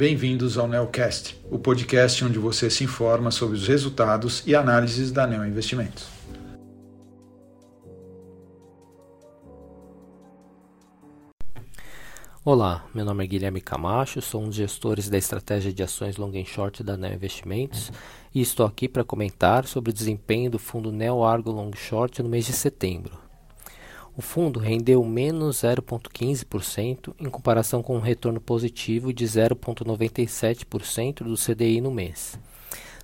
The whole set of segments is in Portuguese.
bem-vindos ao Neocast, o podcast onde você se informa sobre os resultados e análises da Neo Investimentos. Olá, meu nome é Guilherme Camacho, sou um dos gestores da estratégia de ações long and short da Neo Investimentos e estou aqui para comentar sobre o desempenho do fundo Neo Argo Long Short no mês de setembro. O fundo rendeu menos 0,15% em comparação com um retorno positivo de 0,97% do CDI no mês.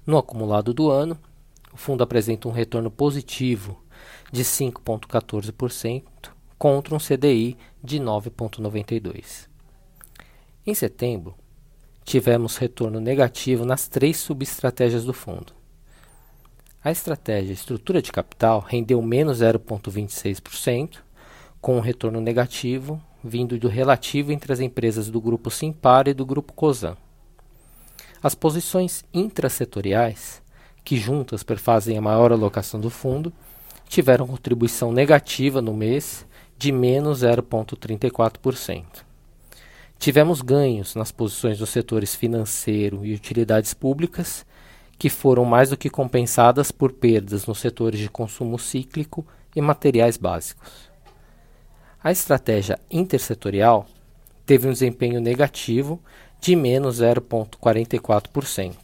No acumulado do ano, o fundo apresenta um retorno positivo de 5,14% contra um CDI de 9,92%. Em setembro, tivemos retorno negativo nas três subestratégias do fundo. A estratégia estrutura de capital rendeu menos 0,26%, com um retorno negativo vindo do relativo entre as empresas do grupo Simpar e do grupo Cosan. As posições intrasetoriais, que juntas perfazem a maior alocação do fundo, tiveram contribuição negativa no mês de menos 0,34%. Tivemos ganhos nas posições dos setores financeiro e utilidades públicas que foram mais do que compensadas por perdas nos setores de consumo cíclico e materiais básicos. A estratégia intersetorial teve um desempenho negativo de menos 0,44%.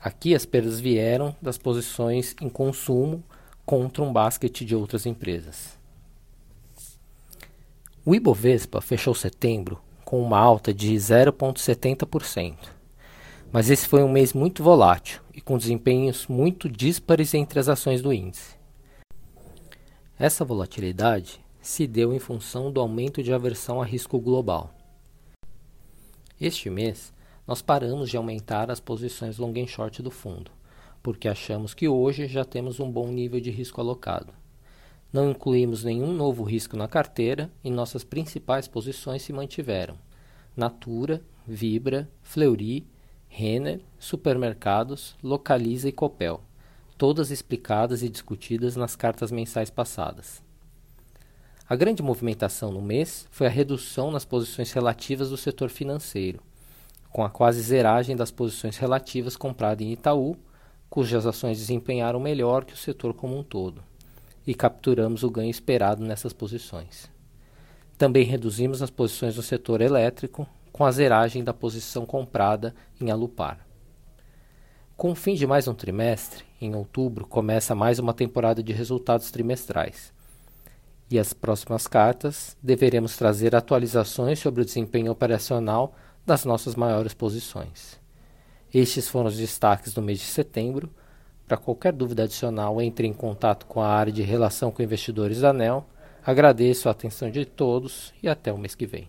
Aqui as perdas vieram das posições em consumo contra um basquete de outras empresas. O Ibovespa fechou setembro com uma alta de 0,70% mas esse foi um mês muito volátil e com desempenhos muito díspares entre as ações do índice. Essa volatilidade se deu em função do aumento de aversão a risco global. Este mês, nós paramos de aumentar as posições long and short do fundo, porque achamos que hoje já temos um bom nível de risco alocado. Não incluímos nenhum novo risco na carteira e nossas principais posições se mantiveram: Natura, Vibra, Fleury Renner, Supermercados, Localiza e Copel, todas explicadas e discutidas nas cartas mensais passadas. A grande movimentação no mês foi a redução nas posições relativas do setor financeiro, com a quase zeragem das posições relativas compradas em Itaú, cujas ações desempenharam melhor que o setor como um todo, e capturamos o ganho esperado nessas posições. Também reduzimos as posições do setor elétrico, com a zeragem da posição comprada em Alupar. Com o fim de mais um trimestre, em outubro, começa mais uma temporada de resultados trimestrais. E as próximas cartas deveremos trazer atualizações sobre o desempenho operacional das nossas maiores posições. Estes foram os destaques do mês de setembro. Para qualquer dúvida adicional, entre em contato com a área de relação com investidores da ANEL. Agradeço a atenção de todos e até o mês que vem.